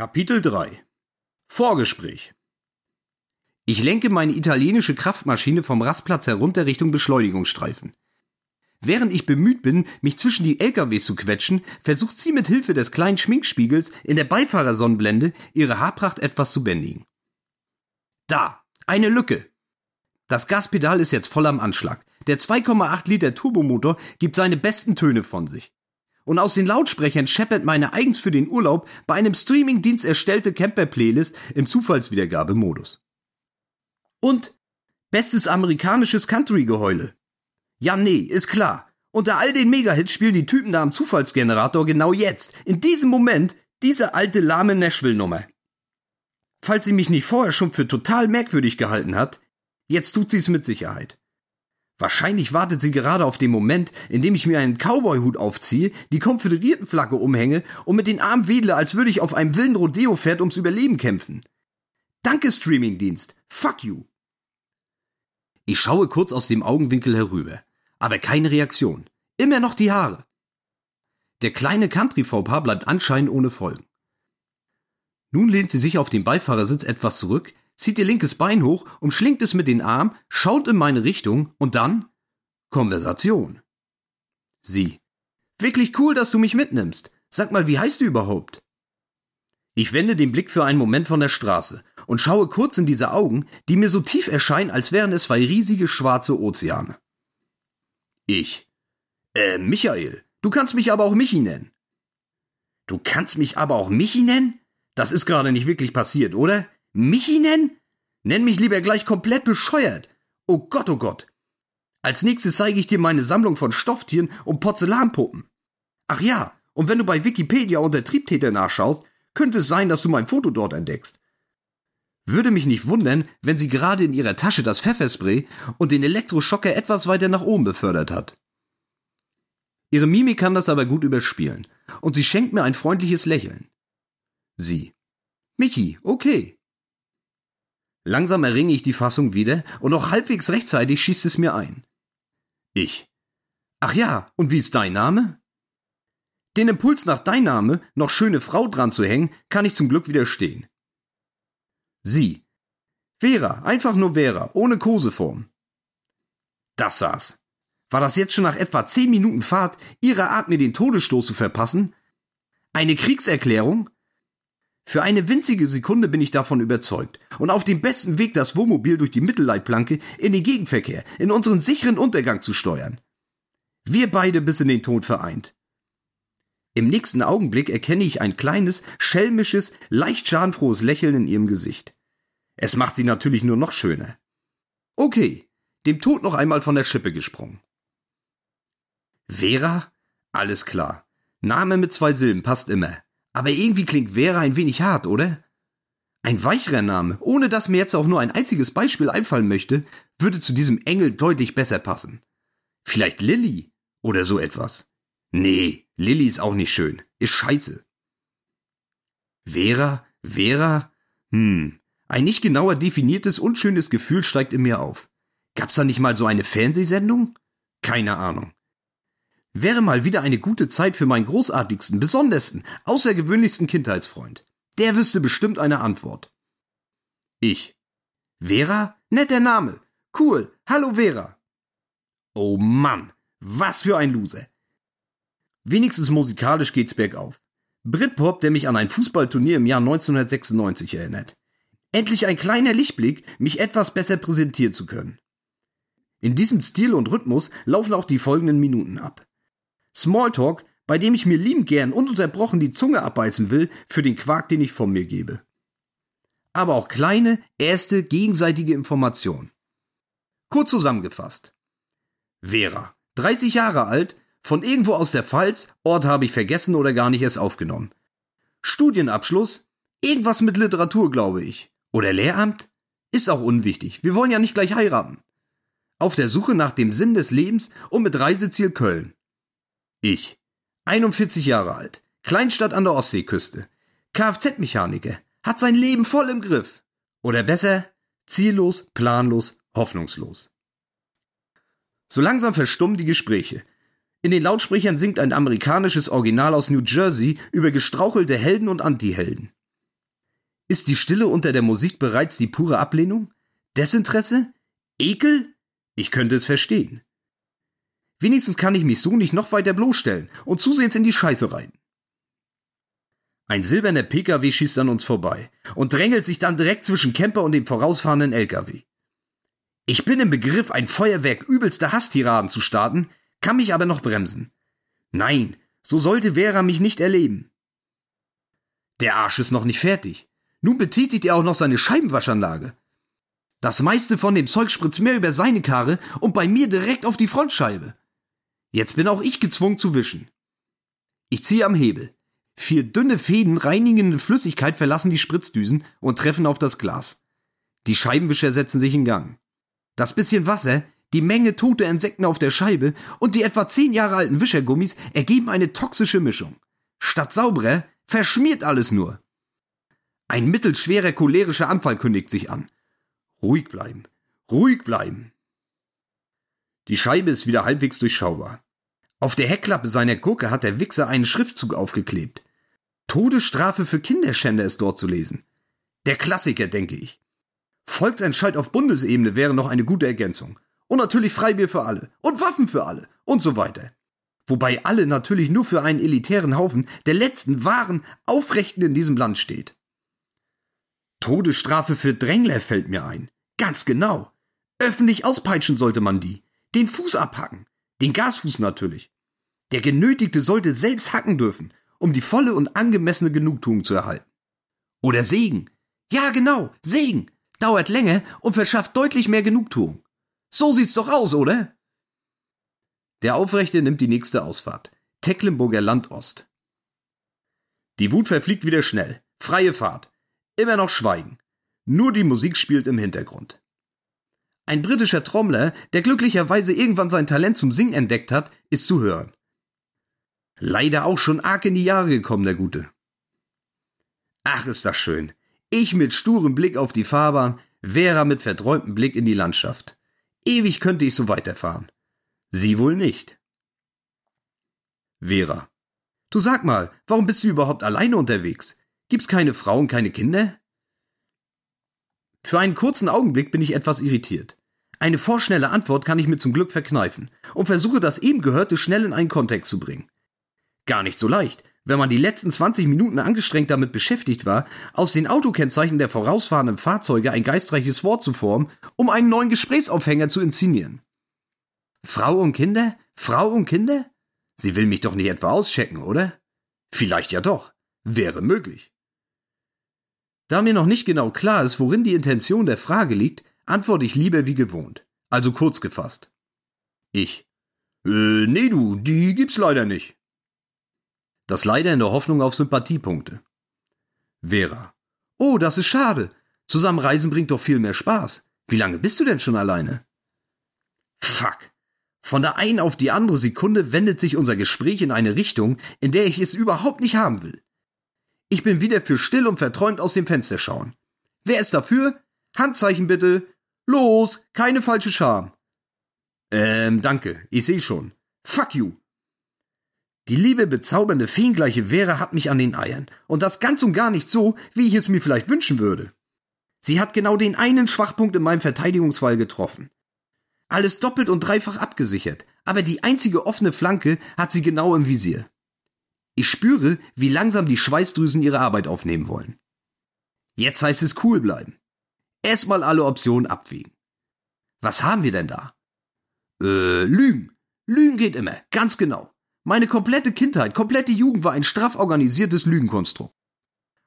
Kapitel 3 Vorgespräch Ich lenke meine italienische Kraftmaschine vom Rastplatz herunter Richtung Beschleunigungsstreifen. Während ich bemüht bin, mich zwischen die LKWs zu quetschen, versucht sie mit Hilfe des kleinen Schminkspiegels in der Beifahrersonnenblende ihre Haarpracht etwas zu bändigen. Da, eine Lücke. Das Gaspedal ist jetzt voll am Anschlag. Der 2,8 Liter Turbomotor gibt seine besten Töne von sich und aus den Lautsprechern scheppert meine eigens für den Urlaub bei einem Streamingdienst erstellte Camper-Playlist im Zufallswiedergabemodus. Und bestes amerikanisches Country-Geheule. Ja, nee, ist klar. Unter all den Megahits spielen die Typen da am Zufallsgenerator genau jetzt, in diesem Moment, diese alte lahme Nashville-Nummer. Falls sie mich nicht vorher schon für total merkwürdig gehalten hat, jetzt tut sie es mit Sicherheit. Wahrscheinlich wartet sie gerade auf den Moment, in dem ich mir einen Cowboy-Hut aufziehe, die Konföderiertenflagge umhänge und mit den Armen wedle, als würde ich auf einem wilden Rodeo-Pferd ums Überleben kämpfen. Danke, Streamingdienst. Fuck you. Ich schaue kurz aus dem Augenwinkel herüber, aber keine Reaktion. Immer noch die Haare. Der kleine Country-Fauxpas bleibt anscheinend ohne Folgen. Nun lehnt sie sich auf dem Beifahrersitz etwas zurück, zieht ihr linkes Bein hoch, umschlingt es mit den Arm, schaut in meine Richtung und dann Konversation. Sie. Wirklich cool, dass du mich mitnimmst. Sag mal, wie heißt du überhaupt? Ich wende den Blick für einen Moment von der Straße und schaue kurz in diese Augen, die mir so tief erscheinen, als wären es zwei riesige schwarze Ozeane. Ich. Äh, Michael, du kannst mich aber auch Michi nennen. Du kannst mich aber auch Michi nennen? Das ist gerade nicht wirklich passiert, oder? Michi nennen? Nenn mich lieber gleich komplett bescheuert. Oh Gott, oh Gott. Als nächstes zeige ich dir meine Sammlung von Stofftieren und Porzellanpuppen. Ach ja, und wenn du bei Wikipedia unter Triebtäter nachschaust, könnte es sein, dass du mein Foto dort entdeckst. Würde mich nicht wundern, wenn sie gerade in ihrer Tasche das Pfefferspray und den Elektroschocker etwas weiter nach oben befördert hat. Ihre Mimik kann das aber gut überspielen, und sie schenkt mir ein freundliches Lächeln. Sie. Michi, okay. Langsam erringe ich die Fassung wieder und noch halbwegs rechtzeitig schießt es mir ein. Ich. Ach ja, und wie ist dein Name? Den Impuls nach dein Name, noch schöne Frau dran zu hängen, kann ich zum Glück widerstehen. Sie. Vera, einfach nur Vera, ohne Koseform. Das saß. War das jetzt schon nach etwa zehn Minuten Fahrt ihrer Art, mir den Todesstoß zu verpassen? Eine Kriegserklärung? Für eine winzige Sekunde bin ich davon überzeugt und auf dem besten Weg, das Wohnmobil durch die Mittelleitplanke in den Gegenverkehr, in unseren sicheren Untergang zu steuern. Wir beide bis in den Tod vereint. Im nächsten Augenblick erkenne ich ein kleines, schelmisches, leicht schadenfrohes Lächeln in ihrem Gesicht. Es macht sie natürlich nur noch schöner. Okay, dem Tod noch einmal von der Schippe gesprungen. Vera? Alles klar. Name mit zwei Silben passt immer. Aber irgendwie klingt Vera ein wenig hart, oder? Ein weicherer Name, ohne dass mir jetzt auch nur ein einziges Beispiel einfallen möchte, würde zu diesem Engel deutlich besser passen. Vielleicht Lilly oder so etwas. Nee, Lilly ist auch nicht schön. Ist scheiße. Vera? Vera? Hm. Ein nicht genauer definiertes, unschönes Gefühl steigt in mir auf. Gab's da nicht mal so eine Fernsehsendung? Keine Ahnung. Wäre mal wieder eine gute Zeit für meinen großartigsten, besondersten, außergewöhnlichsten Kindheitsfreund. Der wüsste bestimmt eine Antwort. Ich. Vera? Netter Name. Cool. Hallo Vera. Oh Mann, was für ein Loser. Wenigstens musikalisch geht's bergauf. Britpop, der mich an ein Fußballturnier im Jahr 1996 erinnert. Endlich ein kleiner Lichtblick, mich etwas besser präsentieren zu können. In diesem Stil und Rhythmus laufen auch die folgenden Minuten ab. Smalltalk, bei dem ich mir liebend gern ununterbrochen die Zunge abbeißen will für den Quark, den ich von mir gebe. Aber auch kleine, erste, gegenseitige Information. Kurz zusammengefasst. Vera, 30 Jahre alt, von irgendwo aus der Pfalz, Ort habe ich vergessen oder gar nicht erst aufgenommen. Studienabschluss, irgendwas mit Literatur, glaube ich. Oder Lehramt? Ist auch unwichtig, wir wollen ja nicht gleich heiraten. Auf der Suche nach dem Sinn des Lebens und mit Reiseziel Köln. Ich. 41 Jahre alt. Kleinstadt an der Ostseeküste. Kfz-Mechaniker. Hat sein Leben voll im Griff. Oder besser, ziellos, planlos, hoffnungslos. So langsam verstummen die Gespräche. In den Lautsprechern singt ein amerikanisches Original aus New Jersey über gestrauchelte Helden und Antihelden. Ist die Stille unter der Musik bereits die pure Ablehnung? Desinteresse? Ekel? Ich könnte es verstehen. Wenigstens kann ich mich so nicht noch weiter bloßstellen und zusehends in die Scheiße rein. Ein silberner PKW schießt an uns vorbei und drängelt sich dann direkt zwischen Camper und dem vorausfahrenden LKW. Ich bin im Begriff, ein Feuerwerk übelster Hasstiraden zu starten, kann mich aber noch bremsen. Nein, so sollte Vera mich nicht erleben. Der Arsch ist noch nicht fertig. Nun betätigt er auch noch seine Scheibenwaschanlage. Das meiste von dem Zeug spritzt mehr über seine Karre und bei mir direkt auf die Frontscheibe. Jetzt bin auch ich gezwungen zu wischen. Ich ziehe am Hebel. Vier dünne Fäden reinigende Flüssigkeit verlassen die Spritzdüsen und treffen auf das Glas. Die Scheibenwischer setzen sich in Gang. Das bisschen Wasser, die Menge tote Insekten auf der Scheibe und die etwa zehn Jahre alten Wischergummis ergeben eine toxische Mischung. Statt sauberer verschmiert alles nur. Ein mittelschwerer cholerischer Anfall kündigt sich an. Ruhig bleiben, ruhig bleiben. Die Scheibe ist wieder halbwegs durchschaubar. Auf der Heckklappe seiner Gurke hat der Wichser einen Schriftzug aufgeklebt. Todesstrafe für Kinderschänder ist dort zu lesen. Der Klassiker, denke ich. Volksentscheid auf Bundesebene wäre noch eine gute Ergänzung. Und natürlich Freibier für alle. Und Waffen für alle. Und so weiter. Wobei alle natürlich nur für einen elitären Haufen der letzten wahren Aufrechten in diesem Land steht. Todesstrafe für Drängler fällt mir ein. Ganz genau. Öffentlich auspeitschen sollte man die. Den Fuß abhacken. Den Gasfuß natürlich. Der Genötigte sollte selbst hacken dürfen, um die volle und angemessene Genugtuung zu erhalten. Oder Segen. Ja, genau, Segen. Dauert länger und verschafft deutlich mehr Genugtuung. So sieht's doch aus, oder? Der Aufrechte nimmt die nächste Ausfahrt. Tecklenburger Land Ost. Die Wut verfliegt wieder schnell. Freie Fahrt. Immer noch Schweigen. Nur die Musik spielt im Hintergrund. Ein britischer Trommler, der glücklicherweise irgendwann sein Talent zum Singen entdeckt hat, ist zu hören. Leider auch schon arg in die Jahre gekommen, der Gute. Ach, ist das schön. Ich mit sturem Blick auf die Fahrbahn, Vera mit verträumtem Blick in die Landschaft. Ewig könnte ich so weiterfahren. Sie wohl nicht. Vera. Du sag mal, warum bist du überhaupt alleine unterwegs? Gibt's keine Frau und keine Kinder? Für einen kurzen Augenblick bin ich etwas irritiert. Eine vorschnelle Antwort kann ich mir zum Glück verkneifen und versuche das eben Gehörte schnell in einen Kontext zu bringen. Gar nicht so leicht, wenn man die letzten 20 Minuten angestrengt damit beschäftigt war, aus den Autokennzeichen der vorausfahrenden Fahrzeuge ein geistreiches Wort zu formen, um einen neuen Gesprächsaufhänger zu inszenieren. Frau und Kinder? Frau und Kinder? Sie will mich doch nicht etwa auschecken, oder? Vielleicht ja doch. Wäre möglich. Da mir noch nicht genau klar ist, worin die Intention der Frage liegt, antworte ich lieber wie gewohnt. Also kurz gefasst. Ich. Äh, nee, du, die gibt's leider nicht. Das leider in der Hoffnung auf Sympathiepunkte. Vera. Oh, das ist schade. Zusammen reisen bringt doch viel mehr Spaß. Wie lange bist du denn schon alleine? Fuck. Von der einen auf die andere Sekunde wendet sich unser Gespräch in eine Richtung, in der ich es überhaupt nicht haben will. Ich bin wieder für still und verträumt aus dem Fenster schauen. Wer ist dafür? Handzeichen bitte. Los, keine falsche Scham. Ähm, danke, ich seh schon. Fuck you. Die liebe, bezaubernde, feengleiche Vera hat mich an den Eiern. Und das ganz und gar nicht so, wie ich es mir vielleicht wünschen würde. Sie hat genau den einen Schwachpunkt in meinem Verteidigungsfall getroffen. Alles doppelt und dreifach abgesichert, aber die einzige offene Flanke hat sie genau im Visier. Ich spüre, wie langsam die Schweißdrüsen ihre Arbeit aufnehmen wollen. Jetzt heißt es cool bleiben. Erstmal alle Optionen abwägen. Was haben wir denn da? Äh, Lügen. Lügen geht immer, ganz genau. Meine komplette Kindheit, komplette Jugend war ein straff organisiertes Lügenkonstrukt.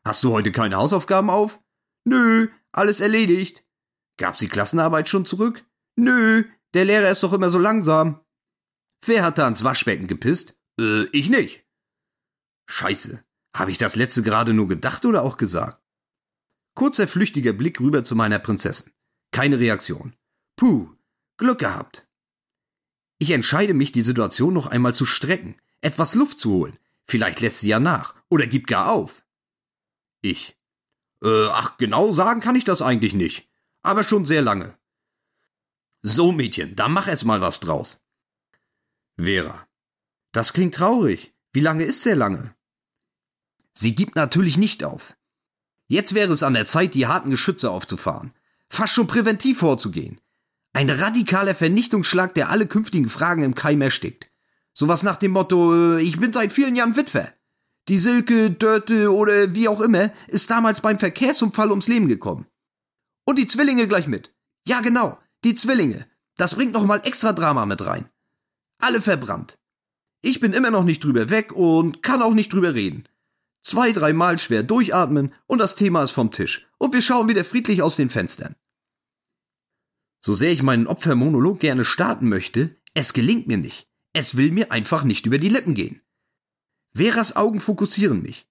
Hast du heute keine Hausaufgaben auf? Nö, alles erledigt. Gab's die Klassenarbeit schon zurück? Nö, der Lehrer ist doch immer so langsam. Wer hat da ans Waschbecken gepisst? Äh, ich nicht. Scheiße, habe ich das letzte gerade nur gedacht oder auch gesagt? Kurzer flüchtiger Blick rüber zu meiner Prinzessin. Keine Reaktion. Puh, Glück gehabt. Ich entscheide mich, die Situation noch einmal zu strecken, etwas Luft zu holen. Vielleicht lässt sie ja nach oder gibt gar auf. Ich. Äh, ach, genau sagen kann ich das eigentlich nicht. Aber schon sehr lange. So, Mädchen, da mach erst mal was draus. Vera. Das klingt traurig. Wie lange ist sehr lange? Sie gibt natürlich nicht auf. Jetzt wäre es an der Zeit, die harten Geschütze aufzufahren. Fast schon präventiv vorzugehen. Ein radikaler Vernichtungsschlag, der alle künftigen Fragen im Keim erstickt. Sowas nach dem Motto, äh, ich bin seit vielen Jahren Witwer. Die Silke, Dörte oder wie auch immer ist damals beim Verkehrsunfall ums Leben gekommen. Und die Zwillinge gleich mit. Ja, genau, die Zwillinge. Das bringt noch mal extra Drama mit rein. Alle verbrannt. Ich bin immer noch nicht drüber weg und kann auch nicht drüber reden. Zwei, dreimal schwer durchatmen und das Thema ist vom Tisch. Und wir schauen wieder friedlich aus den Fenstern. So sehr ich meinen Opfermonolog gerne starten möchte, es gelingt mir nicht. Es will mir einfach nicht über die Lippen gehen. Veras Augen fokussieren mich.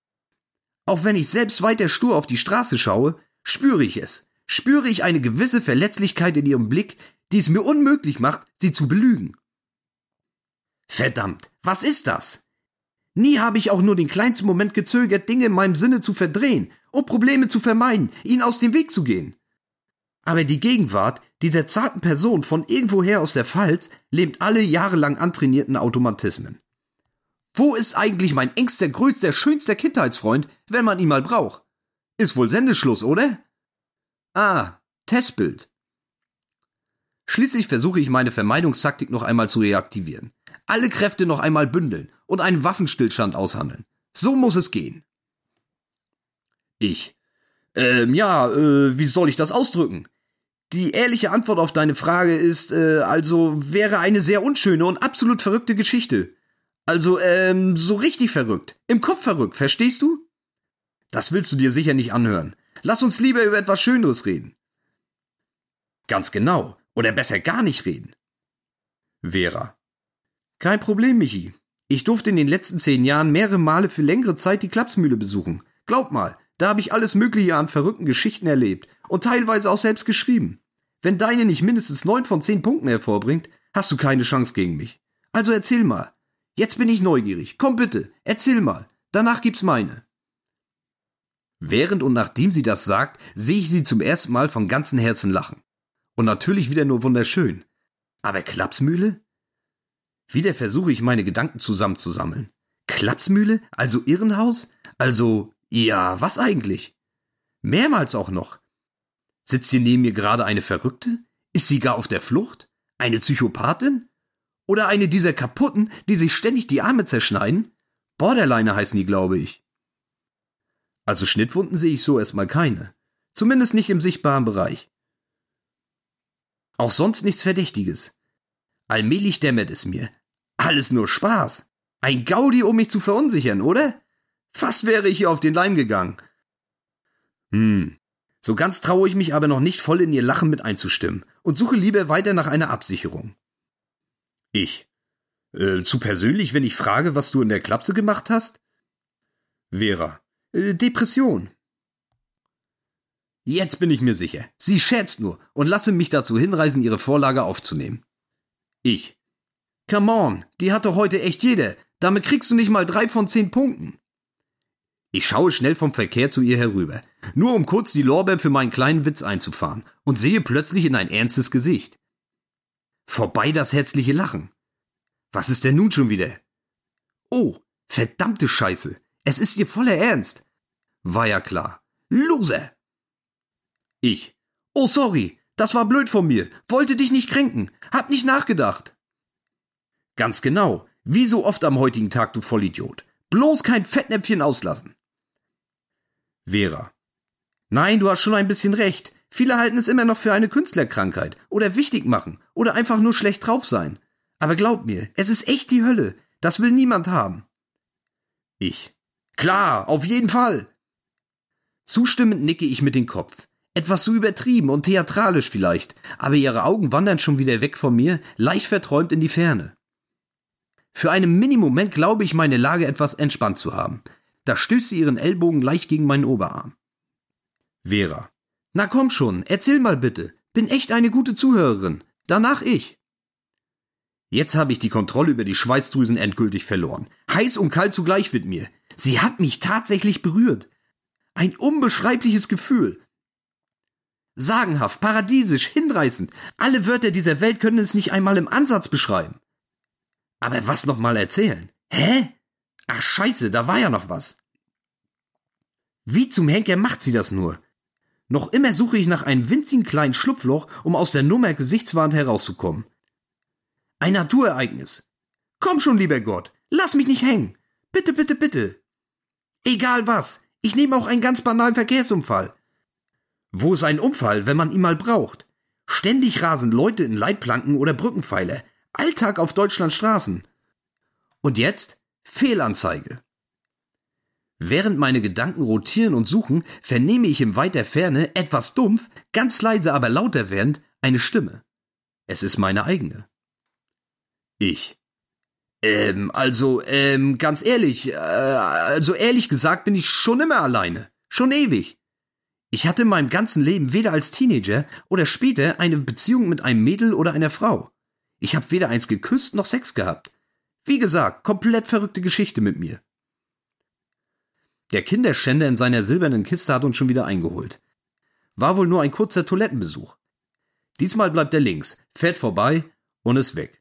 Auch wenn ich selbst weiter stur auf die Straße schaue, spüre ich es. Spüre ich eine gewisse Verletzlichkeit in ihrem Blick, die es mir unmöglich macht, sie zu belügen. Verdammt, was ist das? Nie habe ich auch nur den kleinsten Moment gezögert, Dinge in meinem Sinne zu verdrehen und Probleme zu vermeiden, ihnen aus dem Weg zu gehen. Aber die Gegenwart dieser zarten Person von irgendwoher aus der Pfalz lähmt alle jahrelang antrainierten Automatismen. Wo ist eigentlich mein engster, größter, schönster Kindheitsfreund, wenn man ihn mal braucht? Ist wohl Sendeschluss, oder? Ah, Testbild. Schließlich versuche ich meine Vermeidungstaktik noch einmal zu reaktivieren. Alle Kräfte noch einmal bündeln und einen Waffenstillstand aushandeln. So muss es gehen. Ich. Ähm, ja, äh, wie soll ich das ausdrücken? Die ehrliche Antwort auf deine Frage ist, äh, also wäre eine sehr unschöne und absolut verrückte Geschichte. Also, ähm, so richtig verrückt. Im Kopf verrückt, verstehst du? Das willst du dir sicher nicht anhören. Lass uns lieber über etwas Schöneres reden. Ganz genau. Oder besser gar nicht reden. Vera. Kein Problem, Michi. Ich durfte in den letzten zehn Jahren mehrere Male für längere Zeit die Klapsmühle besuchen. Glaub mal, da habe ich alles Mögliche an verrückten Geschichten erlebt und teilweise auch selbst geschrieben. Wenn deine nicht mindestens neun von zehn Punkten hervorbringt, hast du keine Chance gegen mich. Also erzähl mal, Jetzt bin ich neugierig. Komm bitte, erzähl mal. Danach gibt's meine. Während und nachdem sie das sagt, sehe ich sie zum ersten Mal von ganzem Herzen lachen. Und natürlich wieder nur wunderschön. Aber Klapsmühle? Wieder versuche ich meine Gedanken zusammenzusammeln. Klapsmühle? Also Irrenhaus? Also, ja, was eigentlich? Mehrmals auch noch. Sitzt hier neben mir gerade eine Verrückte? Ist sie gar auf der Flucht? Eine Psychopathin? Oder eine dieser kaputten, die sich ständig die Arme zerschneiden? Borderliner heißen die, glaube ich. Also Schnittwunden sehe ich so erstmal keine. Zumindest nicht im sichtbaren Bereich. Auch sonst nichts Verdächtiges. Allmählich dämmert es mir. Alles nur Spaß. Ein Gaudi, um mich zu verunsichern, oder? Fast wäre ich ihr auf den Leim gegangen. Hm. So ganz traue ich mich aber noch nicht voll in ihr Lachen mit einzustimmen und suche lieber weiter nach einer Absicherung. Ich. Äh, zu persönlich, wenn ich frage, was du in der Klapse gemacht hast? Vera. Äh, Depression. Jetzt bin ich mir sicher. Sie scherzt nur und lasse mich dazu hinreißen, ihre Vorlage aufzunehmen. Ich. Come on, die hat doch heute echt jeder. Damit kriegst du nicht mal drei von zehn Punkten. Ich schaue schnell vom Verkehr zu ihr herüber, nur um kurz die Lorbeeren für meinen kleinen Witz einzufahren, und sehe plötzlich in ein ernstes Gesicht. Vorbei das herzliche Lachen. Was ist denn nun schon wieder? Oh, verdammte Scheiße. Es ist dir voller Ernst. War ja klar. Loser! Ich. Oh, sorry. Das war blöd von mir. Wollte dich nicht kränken. Hab nicht nachgedacht. Ganz genau. Wie so oft am heutigen Tag, du Vollidiot. Bloß kein Fettnäpfchen auslassen. Vera. Nein, du hast schon ein bisschen recht. Viele halten es immer noch für eine Künstlerkrankheit oder wichtig machen oder einfach nur schlecht drauf sein. Aber glaub mir, es ist echt die Hölle. Das will niemand haben. Ich. Klar, auf jeden Fall. Zustimmend nicke ich mit dem Kopf. Etwas so übertrieben und theatralisch vielleicht, aber ihre Augen wandern schon wieder weg von mir, leicht verträumt in die Ferne. Für einen Minimoment glaube ich, meine Lage etwas entspannt zu haben. Da stößt sie ihren Ellbogen leicht gegen meinen Oberarm. Vera. Na komm schon, erzähl mal bitte. Bin echt eine gute Zuhörerin. Danach ich. Jetzt habe ich die Kontrolle über die Schweißdrüsen endgültig verloren. Heiß und kalt zugleich mit mir. Sie hat mich tatsächlich berührt. Ein unbeschreibliches Gefühl. Sagenhaft, paradiesisch, hinreißend. Alle Wörter dieser Welt können es nicht einmal im Ansatz beschreiben. Aber was noch mal erzählen? Hä? Ach scheiße, da war ja noch was. Wie zum Henker macht sie das nur? Noch immer suche ich nach einem winzigen kleinen Schlupfloch, um aus der Nummer gesichtswahrend herauszukommen. Ein Naturereignis. Komm schon, lieber Gott, lass mich nicht hängen. Bitte, bitte, bitte. Egal was, ich nehme auch einen ganz banalen Verkehrsunfall. Wo ist ein Unfall, wenn man ihn mal braucht? Ständig rasen Leute in Leitplanken oder Brückenpfeiler. Alltag auf Deutschlands Straßen. Und jetzt Fehlanzeige. Während meine Gedanken rotieren und suchen, vernehme ich in weiter Ferne, etwas dumpf, ganz leise aber lauter werdend, eine Stimme. Es ist meine eigene. Ich. Ähm, also, ähm, ganz ehrlich, äh, also ehrlich gesagt bin ich schon immer alleine. Schon ewig. Ich hatte in meinem ganzen Leben weder als Teenager oder später eine Beziehung mit einem Mädel oder einer Frau. Ich habe weder eins geküsst noch Sex gehabt. Wie gesagt, komplett verrückte Geschichte mit mir. Der Kinderschänder in seiner silbernen Kiste hat uns schon wieder eingeholt. War wohl nur ein kurzer Toilettenbesuch. Diesmal bleibt er links, fährt vorbei und ist weg.